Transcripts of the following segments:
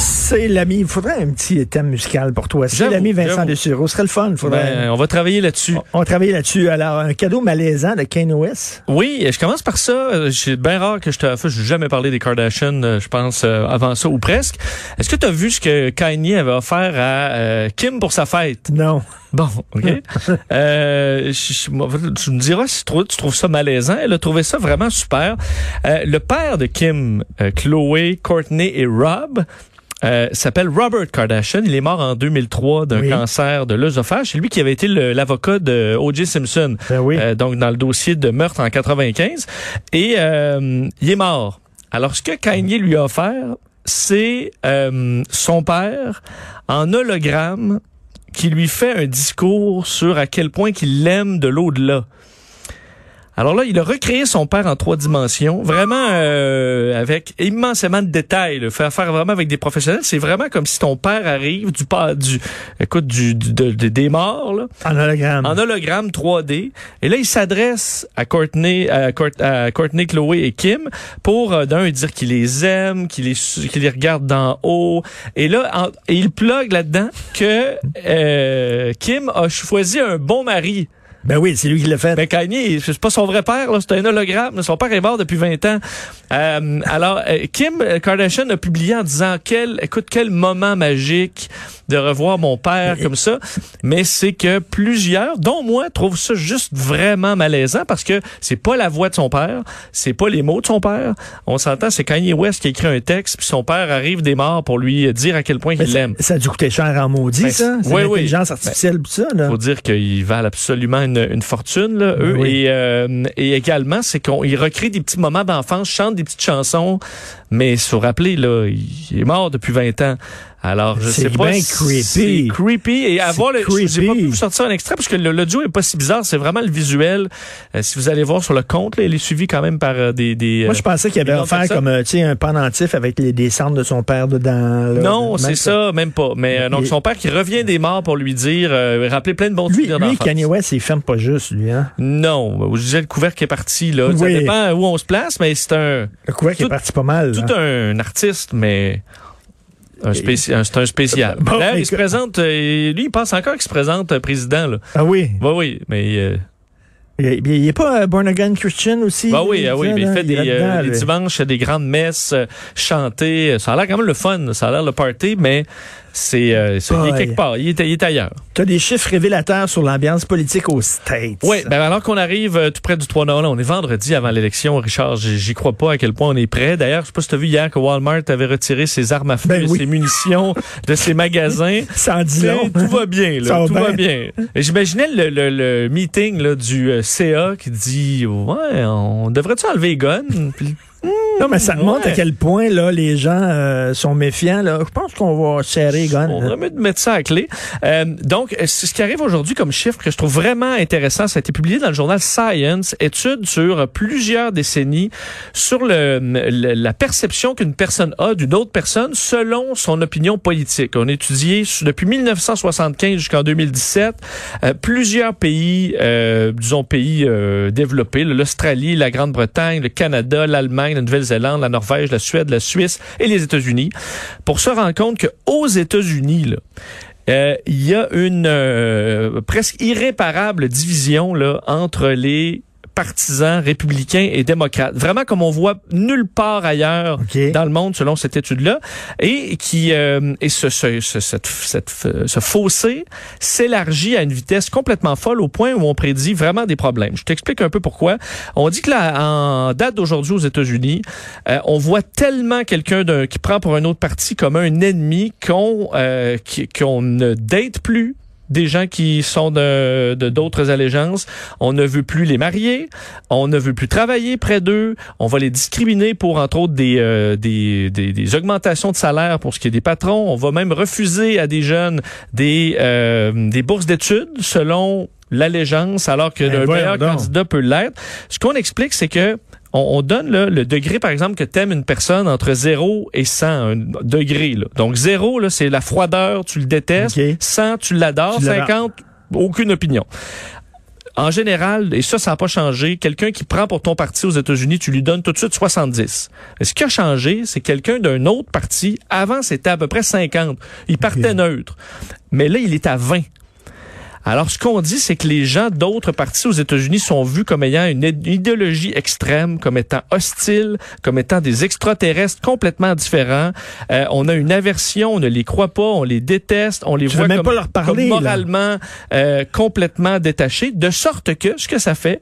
C'est l'ami. Il faudrait un petit thème musical pour toi. C'est l'ami Vincent. Dessureau. Ce serait le fun. Faudrait... Ben, on va travailler là-dessus. on va travailler là-dessus. Alors, un cadeau malaisant de Kanye West? Oui, je commence par ça. C'est bien rare que je te fasse. Je n'ai jamais parlé des Kardashians, euh, je pense, euh, avant ça ou presque. Est-ce que tu as vu ce que Kanye avait offert à euh, Kim pour sa fête? Non. Bon, OK. euh, je- tu me diras si tu trouves, ça malaisant. Elle a trouvé ça vraiment super. Euh, le père de Kim, Chloé, Courtney et Rob, euh, s'appelle Robert Kardashian. Il est mort en 2003 d'un Oui. cancer de l'œsophage. C'est lui qui avait été l'avocat de O.J. Simpson. Ben oui. Euh, donc dans le dossier de meurtre en 95. Et euh, il est mort. Alors ce que Kanye lui a offert, c'est euh, son père en hologramme qui lui fait un discours sur à quel point qu'il l'aime de l'au-delà. Alors là, il a recréé son père en trois dimensions, vraiment euh, avec immensément de détails. Fait faire vraiment avec des professionnels, c'est vraiment comme si ton père arrive du pas du écoute du, du- de- de- des morts là, En hologramme. en hologramme 3D. Et là, il s'adresse à Courtney, à, Court- à Courtney, Chloé et Kim pour euh, d'un dire qu'il les aime, qu'il les, qu'il les regarde d'en haut. Et là, en- et il plug là-dedans que euh, Kim a choisi un bon mari. Ben oui, c'est lui qui l'a fait. Ben Kanye, c'est pas son vrai père, c'est un hologramme. là. Son père est mort depuis 20 ans. Euh, alors, euh, Kim Kardashian a publié en disant quel, écoute, quel moment magique de revoir mon père comme ça. Mais c'est que plusieurs, dont moi, trouvent ça juste vraiment malaisant parce que c'est pas la voix de son père, c'est pas les mots de son père. On s'entend, c'est Kanye West qui a écrit un texte, puis son père arrive des morts pour lui dire à quel point Ben, il l'aime. ça, a dû coûter cher en maudit, Ben, ça. Oui, oui. l'intelligence artificielle, pis ça, là. faut dire qu'ils valent absolument une, une fortune là, eux Oui. et, euh, et également c'est qu'on ils recréent des petits moments d'enfance chantent des petites chansons mais il faut rappeler là il est mort depuis 20 ans alors je C'est sais pas si creepy. c'est creepy et à C'est voir le j'ai pas pu vous sortir un extrait parce que l'audio est pas si bizarre c'est vraiment le visuel Euh, si vous allez voir sur le compte là, il est suivi quand même par euh, des, des Moi, euh, je pensais qu'il avait offert comme, euh, tu sais, un pendentif avec les, des cendres de son père dedans. là. non, c'est ça, même pas. Mais euh, donc son père qui revient des morts pour lui dire, euh, rappeler plein de bons Lui, souvenirs lui. Kanye West, il ferme pas juste, lui, hein. Non, je disais le couvercle est parti là. Ça Oui. dépend où on se place, mais c'est un Le couvercle Tout- est parti pas mal. tout hein. un artiste, mais un c'est un spécial. Bon, D'ailleurs, il se présente, euh, lui, il pense encore qu'il se présente euh, président là. Ah oui? Bah oui, mais euh, Il, il est pas euh, born again Christian aussi? bah oui, ah oui, mais il là? fait des, euh, dimanches, des grandes messes chantées. Ça a l'air quand même le fun, ça a l'air le party, mais c'est, euh, il est Boy. quelque part, il est, il est ailleurs. T'as des chiffres révélateurs sur l'ambiance politique aux States. Oui, ben alors qu'on arrive euh, tout près du 3 novembre, on est vendredi avant l'élection, Richard, j'y crois pas à quel point on est prêt. D'ailleurs, je sais pas si tu as vu hier que Walmart avait retiré ses armes à feu Ben et oui. ses munitions de ses magasins. Ça en dit long. tout va bien, là, tout va bien. J'imaginais le, le, le meeting là, du euh, CA qui dit Ouais, on devrait-tu enlever les guns? Non, mais ça montre Ouais. à quel point là, les gens euh, sont méfiants. Là. Je pense qu'on va serrer guns. On de mettre ça à clé. Euh, donc, euh, ce qui arrive aujourd'hui comme chiffre que je trouve vraiment intéressant, ça a été publié dans le journal Science, étude sur plusieurs décennies sur le, le- la perception qu'une personne a d'une autre personne selon son opinion politique. On a étudié depuis 1975 jusqu'en 2017 euh, plusieurs pays, euh, disons pays euh, développés, l'Australie, la Grande-Bretagne, le Canada, l'Allemagne, la Nouvelle-Zélande, la Norvège, la Suède, la Suisse et les États-Unis, pour se rendre compte que aux États-Unis, euh, il y a une euh, presque irréparable division là, entre les partisans républicains et démocrates. Vraiment comme on voit nulle part ailleurs dans le monde selon cette étude-là et qui euh, et ce, ce, ce, cette, cette, ce fossé s'élargit à une vitesse complètement folle au point où on prédit vraiment des problèmes. Je t'explique un peu pourquoi. On dit que là, en date d'aujourd'hui aux États-Unis, euh, on voit tellement quelqu'un qui prend pour un autre parti comme un ennemi qu'on euh, qu'on ne date plus des gens qui sont de de- d'autres allégeances. On ne veut plus les marier, on ne veut plus travailler près d'eux, on va les discriminer pour, entre autres, des, euh, des, des, des augmentations de salaire pour ce qui est des patrons. On va même refuser à des jeunes des, euh, des bourses d'études selon l'allégeance, alors que Ben, le meilleur donc. candidat peut l'être. Ce qu'on explique, c'est que on, on donne là, le degré, par exemple, que t'aimes une personne entre 0 et 100 un degré. Là. Donc 0, là, c'est la froideur, tu le détestes. OK. 100, tu l'adores. Tu l'adores. 50, aucune opinion. En général, et ça, ça n'a pas changé, quelqu'un qui prend pour ton parti aux États-Unis, tu lui donnes tout de suite 70. Mais ce qui a changé, c'est quelqu'un d'un autre parti, avant c'était à peu près 50. Il partait neutre. Mais là, il est à 20. Alors, ce qu'on dit, c'est que les gens d'autres partis aux États-Unis sont vus comme ayant une idéologie extrême, comme étant hostile, comme étant des extraterrestres complètement différents. Euh, on a une aversion, on ne les croit pas, on les déteste, on les voit comme, pas leur parler, comme là. moralement euh, complètement détachés, de sorte que ce que ça fait,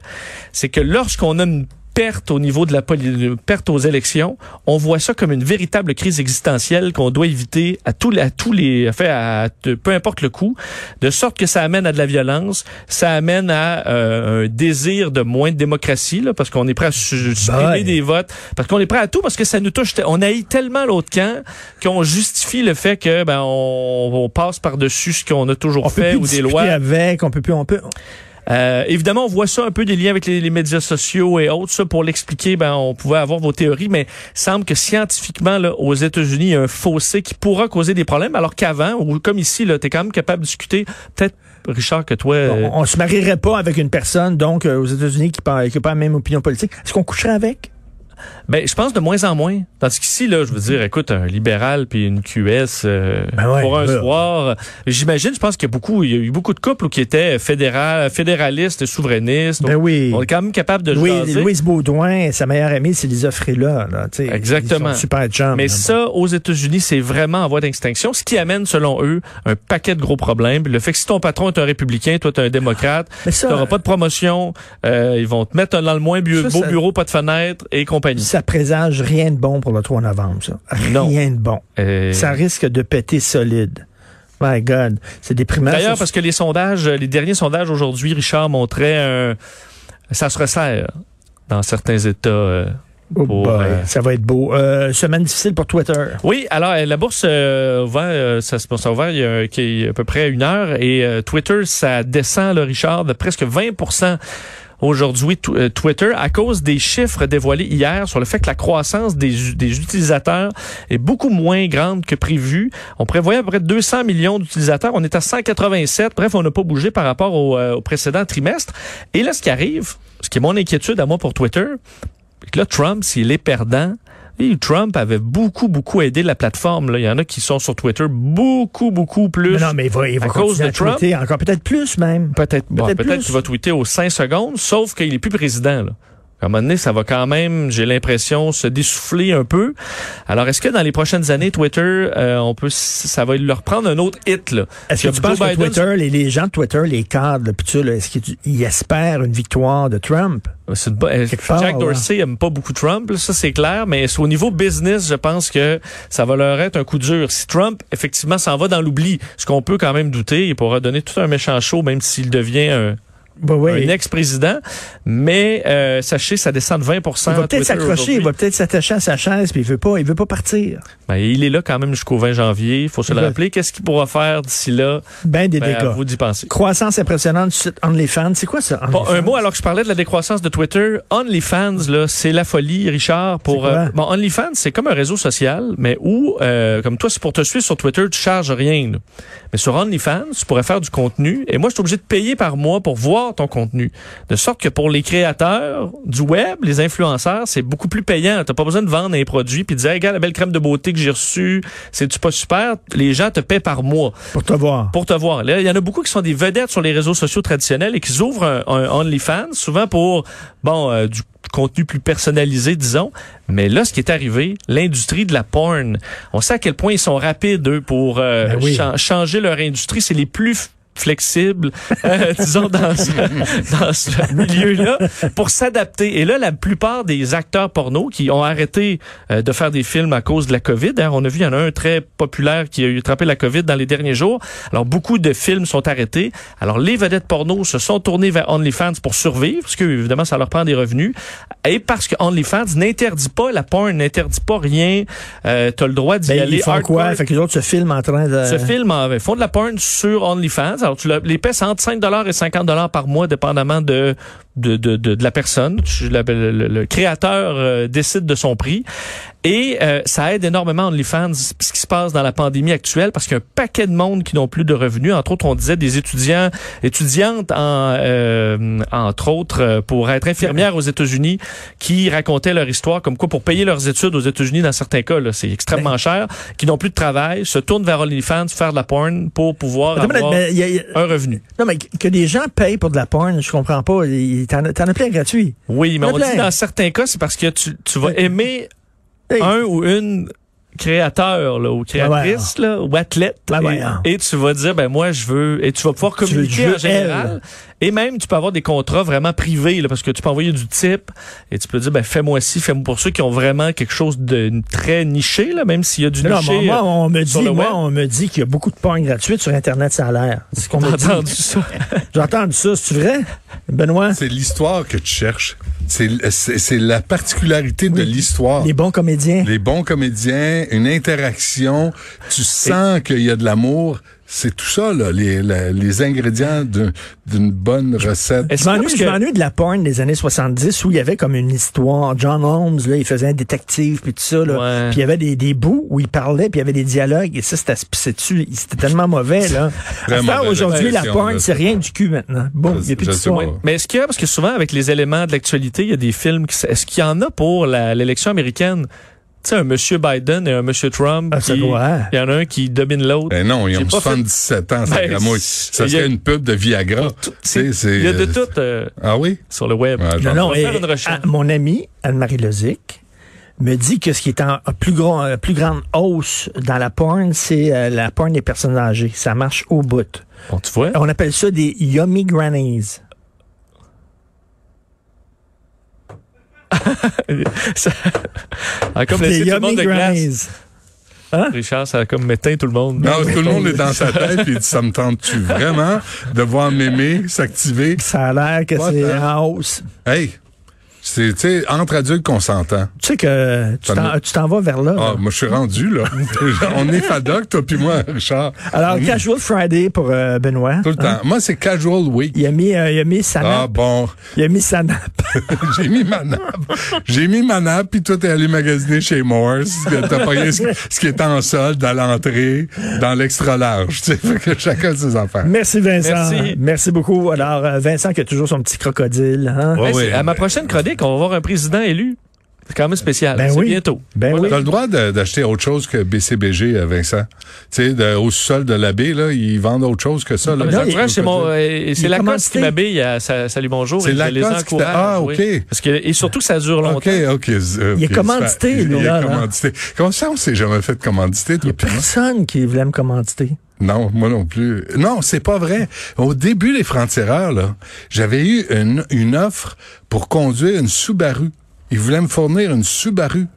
c'est que lorsqu'on a une perte au niveau de la perte aux élections, on voit ça comme une véritable crise existentielle qu'on doit éviter à tous les, à tous les, fait à, peu importe le coût, de sorte que ça amène à de la violence, ça amène à euh, un désir de moins de démocratie, là, parce qu'on est prêt à su- supprimer des votes, parce qu'on est prêt à tout, parce que ça nous touche, on haït tellement l'autre camp qu'on justifie le fait que ben on, on passe par dessus ce qu'on a toujours On peut fait plus ou des lois. avec, on peut plus, on peut. Euh, évidemment, on voit ça un peu des liens avec les, les médias sociaux et autres. Ça, pour l'expliquer, ben, on pouvait avoir vos théories, mais il semble que scientifiquement, là, aux États-Unis, il y a un fossé qui pourra causer des problèmes, alors qu'avant, ou comme ici, tu es quand même capable de discuter. Peut-être, Richard, que toi... euh, On, on se marierait pas avec une personne, donc, euh, aux États-Unis qui n'a pas la même opinion politique. Est-ce qu'on coucherait avec? Ben, je pense de moins en moins. Tandis qu'ici, là, je veux dire, écoute, un libéral puis une QS euh, Ben ouais, pour un là. soir. J'imagine, je pense qu'il y a beaucoup, il y a eu beaucoup de couples qui étaient fédéral, fédéralistes, souverainistes. Ben oui. On est quand même capable de Louis, jaser. Louise Baudouin, sa meilleure amie, c'est Lisa Frila. Là, tu sais. Exactement. Ils sont super. Mais là. ça, aux États-Unis, c'est vraiment en voie d'extinction, ce qui amène, selon eux, un paquet de gros problèmes. Le fait que si ton patron est un républicain, toi, t'es un démocrate, ça, t'auras pas de promotion, euh, ils vont te mettre dans le moins bu- Ça, beau ça- bureau, pas de fenêtre et compagnie. Ça présage rien de bon pour le 3 novembre, ça. Non. Rien de bon. Euh, Ça risque de péter solide. My God. C'est déprimant. D'ailleurs, parce que les sondages, les derniers sondages aujourd'hui, Richard montrait un, ça se resserre dans certains États. euh. Oh pour, boy, euh, ça va être beau. Euh, semaine difficile pour Twitter. Oui, alors la bourse euh, ouvert, ça se passe ouvert il y a, qui est à peu près une heure et Twitter ça descend là, Richard de presque 20 aujourd'hui euh, Twitter à cause des chiffres dévoilés hier sur le fait que la croissance des, des utilisateurs est beaucoup moins grande que prévu. On prévoyait à peu près 200 millions d'utilisateurs, on est à 187. Bref, on n'a pas bougé par rapport au, euh, au précédent trimestre. Et là, ce qui arrive, ce qui est mon inquiétude à moi pour Twitter, c'est que là, Trump, s'il est perdant, et Trump avait beaucoup, beaucoup aidé la plateforme. Là. Il y en a qui sont sur Twitter beaucoup, beaucoup plus. Mais non, mais il va, il va à cause de à Trump? tweeter encore peut-être plus même. Peut-être bon, Peut-être plus. qu'il va tweeter aux 5 secondes, sauf qu'il est plus président. Là. À un moment donné, ça va quand même, j'ai l'impression, se dessouffler un peu. Alors, est-ce que dans les prochaines années, Twitter, euh, on peut, ça va leur prendre un autre hit là? Est-ce que tu penses que Twitter, les, les gens de Twitter, les cadres, là, est-ce qu'ils espèrent une victoire de Trump? C'est une euh, part, Jack ouais. Dorsey aime pas beaucoup Trump, là, ça c'est clair, mais au niveau business, je pense que ça va leur être un coup dur. Si Trump, effectivement, s'en va dans l'oubli, ce qu'on peut quand même douter, il pourra donner tout un méchant show, même s'il devient un, Bah oui. un ex-président. Mais euh, sachez, ça descend de 20 Il va peut-être s'accrocher, il va peut-être s'attacher à sa chaise, puis il veut pas, il veut pas partir. Ben, il est là quand même jusqu'au 20 janvier, il faut se le rappeler. Qu'est-ce qu'il pourra faire d'ici là? Ben des Ben, dégâts. vous d'y penser. Croissance impressionnante du site OnlyFans. C'est quoi ça? Bon, un mot, alors que je parlais de la décroissance de Twitter, OnlyFans, là, c'est la folie, Richard. Pour euh, bon, OnlyFans, c'est comme un réseau social, mais où, euh, comme toi, c'est pour te suivre sur Twitter, tu charges rien. là. Mais sur OnlyFans, tu pourrais faire du contenu, et moi, je suis obligé de payer par mois pour voir ton contenu. De sorte que pour les créateurs du web, les influenceurs, c'est beaucoup plus payant. T'as pas besoin de vendre un produit puis de dire, regarde la belle crème de beauté que j'ai reçue, c'est-tu pas super? Les gens te paient par mois Pour te voir. pour te voir. Là, il y en a beaucoup qui sont des vedettes sur les réseaux sociaux traditionnels et qui ouvrent un, un OnlyFans, souvent pour bon euh, du contenu plus personnalisé, disons. Mais là, ce qui est arrivé, l'industrie de la porn, on sait à quel point ils sont rapides, eux, pour euh, Ben oui. changer leur industrie. C'est les plus f- flexibles, euh, disons, dans ce, dans ce milieu-là, pour s'adapter. Et là, la plupart des acteurs porno qui ont arrêté euh, de faire des films à cause de la COVID, hein, on a vu, il y en a un très populaire qui a eu attrapé la COVID dans les derniers jours. Alors, beaucoup de films sont arrêtés. Alors, les vedettes porno se sont tournées vers OnlyFans pour survivre, parce que, évidemment, ça leur prend des revenus. Et parce que OnlyFans n'interdit pas, la porn n'interdit pas rien. Euh, tu as le droit d'y Ben, aller ils font hardcore. quoi? Fait que les autres se filment en train de... Ce film en ils font de la porn sur OnlyFans. Alors, tu le- les paies entre 5 et 50 par mois, dépendamment de, de, de, de, la personne. Le créateur euh, décide de son prix. Et euh, ça aide énormément OnlyFans, ce qui se passe dans la pandémie actuelle, parce qu'il y a un paquet de monde qui n'ont plus de revenus. Entre autres, on disait des étudiants, étudiantes, en, euh, entre autres, euh, pour être infirmières aux États-Unis, qui racontaient leur histoire, comme quoi pour payer leurs études aux États-Unis, dans certains cas, là, c'est extrêmement cher, qui n'ont plus de travail, se tournent vers OnlyFans, faire de la porn pour pouvoir avoir mais y a- un revenu. non, mais que des gens payent pour de la porn, je comprends pas. T'en as plein gratuit. Oui, mais on dit dans certains cas, c'est parce que tu, tu vas Ouais. aimer Hey. un ou une créateur là, ou créatrice là, ou athlète Ben et, tu vas dire ben moi je veux et tu vas pouvoir communiquer veux en général et même tu peux avoir des contrats vraiment privés là, parce que tu peux envoyer du type et tu peux dire ben fais-moi ci fais-moi pour ceux qui ont vraiment quelque chose de très niché là même s'il y a du Non, niché moi, moi, euh, on me dit, moi, on me dit qu'il y a beaucoup de porn gratuite sur Internet, ça a l'air. C'est ce qu'on entendu ça? J'ai entendu ça, c'est vrai? Benoît? C'est l'histoire que tu cherches. C'est la particularité de l'histoire. Les bons comédiens. Les bons comédiens, une interaction, tu sens qu'il y a de l'amour. C'est tout ça, là, les, la- les ingrédients d'un- d'une bonne recette. Est-ce Je que- m'ennuie, que- m'ennuie de la porn des années 70 où il y avait comme une histoire. John Holmes, là, il faisait un détective puis tout ça, là. Ouais. Puis il y avait des, des bouts où il parlait puis il y avait des dialogues et ça, c'était, c'était, c'était tellement mauvais, là. Aujourd'hui, la porn, c'est rien du cul maintenant. Bon, il n'y a plus d'histoire. Mais est-ce qu'il y a, parce que souvent avec les éléments de l'actualité, il y a des films, qui, est-ce qu'il y en a pour la- l'élection américaine? Tu sais, un monsieur Biden et un monsieur Trump. Ah, ça qui- doit. Il y en a un qui domine l'autre. Ben non, ils ont pas fait- 77 ans, ça, Ben, ça a- serait une pub de Viagra. Il y a de tout euh, Ah oui? sur le web. Non, non, On va et- faire une recherche. mon ami, Anne-Marie Lozic, me dit que ce qui est en plus, grand, euh, plus grande hausse dans la porn, c'est euh, la porn des personnes âgées. Ça marche au bout. Bon, tu vois? On appelle ça des yummy grannies. Ça- Ah, comme Des laisser tout le yummy monde de glace. grannies. Richard, ça a comme méteint tout le monde. Non, tout le monde est dans sa tête et il dit, ça me tente-tu vraiment de voir mémé s'activer? Ça a l'air que c'est en hausse. Hey! C'est, tu sais, entre adultes qu'on s'entend. Tu sais que tu t'en, me- tu t'en vas vers là. Ah, là. moi, je suis rendu, là. On est fadoc, toi puis moi, Richard. Alors, On est Casual Friday pour euh, Benoît. Tout le Hein? temps. Moi, c'est casual week. Il a mis, euh, il a mis sa Ah, nappe. bon. Il a mis sa nappe. J'ai mis ma nappe. J'ai mis ma nappe, puis toi, t'es allé magasiner chez Morse. T'as payé ce, ce qui est en solde à l'entrée, dans l'extra large. Tu sais, fait que chacun ses affaires. Merci Vincent. Merci. beaucoup. Alors, euh, Vincent qui a toujours son petit crocodile. Hein? Ouais. à ma prochaine chronique, on va voir un président élu. C'est quand même spécial. Ben oui. bientôt. Ben Voilà. oui. T'as le droit d'acheter autre chose que BCBG, euh, Vincent. Tu sais, au sol de l'abbé, là, ils vendent autre chose que ça. Là. Non, il- c'est mon, euh, il c'est est Lacoste commandité. qui m'habille à sa- Salut Bonjour. C'est les encourage. Ah, oui. OK. Parce que, et surtout que ça dure longtemps. OK, OK. Il est commandité, lui, Il est là, là. commandité. Comment ça, on s'est jamais fait commanditer, Il toi? n'y a puis moi? personne qui voulait me commanditer. Non, moi non plus. Non, c'est pas vrai. Au début des francs-tireurs, là, j'avais eu une, une offre pour conduire une Subaru. Ils voulaient me fournir une Subaru.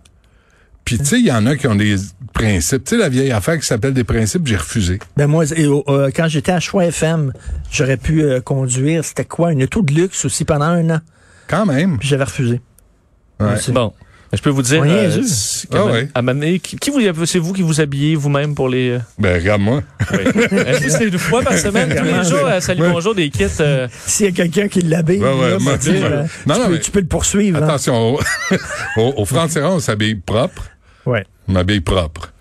Puis, tu sais, il y en a qui ont des principes. Tu sais, la vieille affaire qui s'appelle des principes, j'ai refusé. Ben moi, et, euh, quand j'étais à Choix FM, j'aurais pu euh, conduire, c'était quoi, une auto de luxe aussi pendant un an. Quand même. J'avais refusé. Ouais. C'est- Je peux vous dire, On euh, Ah à m'amener- qui, qui vous, c'est vous qui vous habillez vous-même pour les. euh, Ben, regarde-moi. oui. Est-ce que c'est une fois par semaine, tous les jours, à Salut Ouais. Bonjour, des kits. euh, S'il y a quelqu'un qui l'habille, Ouais, ouais, dire, tu- euh, non, tu, non, peux, mais- tu peux le poursuivre. hein. Attention, au, au, au franc-tireur, on s'habille propre. Ouais. Je m'habille propre.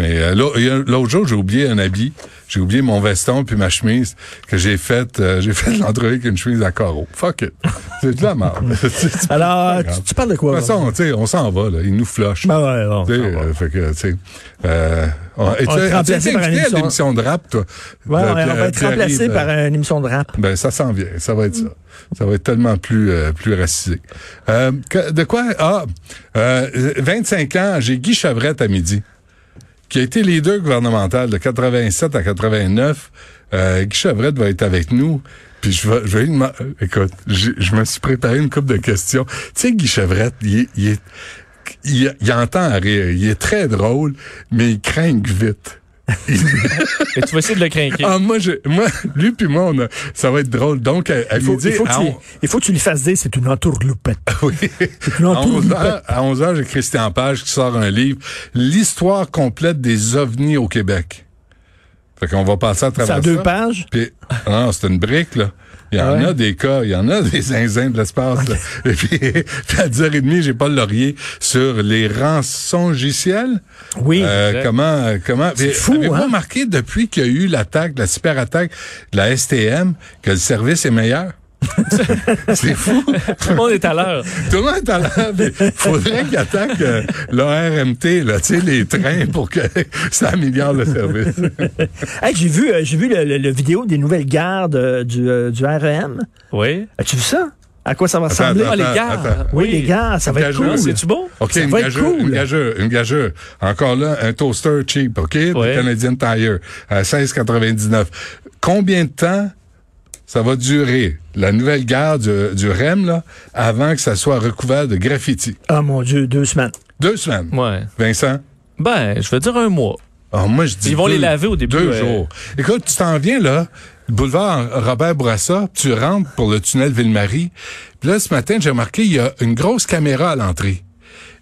Mais euh, l'autre jour, j'ai oublié un habit. J'ai oublié mon veston puis ma chemise que j'ai faite. euh, j'ai fait l'entrée avec une chemise à carreaux. Fuck it. C'est de la merde. Alors, pas tu, parles de quoi? De toute façon, on s'en va, là. Ils nous flushent. Ben ouais, bon, euh, fait que, tu sais, euh, on, et tu va être sais, remplacé as-tu été par une invité à émission- l'émission de rap, toi? Ouais, De- on Pierre- va être remplacé par une émission de rap. ben, ça s'en vient. Ça va être ça. Ça va être tellement plus, euh, plus racisé. Euh, que- de quoi? Ah, euh, 25 ans, j'ai Guy Chevrette à midi, qui a été leader gouvernemental de 87 à 89. Euh, Guy Chevrette va être avec nous. Puis je vais, je vais demander- écoute, je me suis préparé une couple de questions. Tu sais, Guy Chevrette, il il il, il entend rire. Il est très drôle, mais il craint vite. et tu vas essayer de le craquer. Ah, moi, je, moi, lui puis moi, on a, ça va être drôle. Donc, à, à Il faut, midi, il, faut que tu, on- il faut que tu lui fasses dire c'est une entourloupette. oui. une À entourloupette. 11h, à 11h, j'ai Christian Page qui sort un livre, L'histoire complète des ovnis au Québec. Fait qu'on va passer à C'est travers à deux ça. pages? Puis, non, c'est une brique, là. Il y en Ah ouais? a des cas, il y en a des zinzins de l'espace. là. Et puis, à 10h30, j'ai pas le laurier sur les rançongiciels. Oui. Euh, comment, comment, C'est fou, Avez-vous hein? remarqué depuis qu'il y a eu l'attaque, la cyberattaque de la STM, que le service est meilleur? C'est fou. Tout le monde est à l'heure. Tout le monde est à l'heure. Il faudrait qu'ils attaquent euh, l'ARMT, là, tu sais, les trains pour que ça améliore le service. Hey, j'ai vu, euh, j'ai vu le, le- le vidéo des nouvelles gares de- du, euh, du REM. Oui. As-tu vu ça? À quoi ça va Attends, ressembler? Ah, les attends. Oui, les gars, ça va être cool. C'est-tu beau? OK, Ça une va être gageure, cool. une gageure, une gageure. Encore là, un toaster cheap, OK? Ouais. Canadian Tire, à 16,99. Combien de temps ça va durer, la nouvelle gare du, du REM, là, avant que ça soit recouvert de graffiti? Ah mon Dieu, deux semaines. Deux semaines. Ouais. Vincent? Ben, je veux dire un mois. Ah, moi, je dis Ils vont deux- les laver au début, Deux ouais. jours. Écoute, tu t'en viens, là, le boulevard Robert Bourassa, tu rentres pour le tunnel Ville-Marie. Puis là, ce matin, j'ai remarqué, il y a une grosse caméra à l'entrée.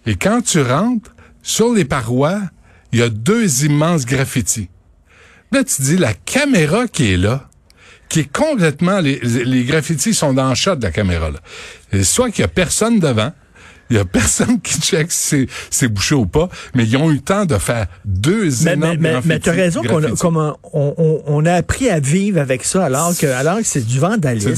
Et quand tu rentres, sur les parois, il y a deux immenses graffitis. Là, tu dis, la caméra qui est là, qui est complètement, les, les graffitis sont dans le shot de la caméra, là. Et soit qu'il y a personne devant, il y a personne qui check si c'est- c'est bouché ou pas, mais ils ont eu le temps de faire deux Mais, énormes mais, mais, mais tu as raison qu'on a, on, on, on a appris à vivre avec ça alors que, alors que c'est du vandalisme.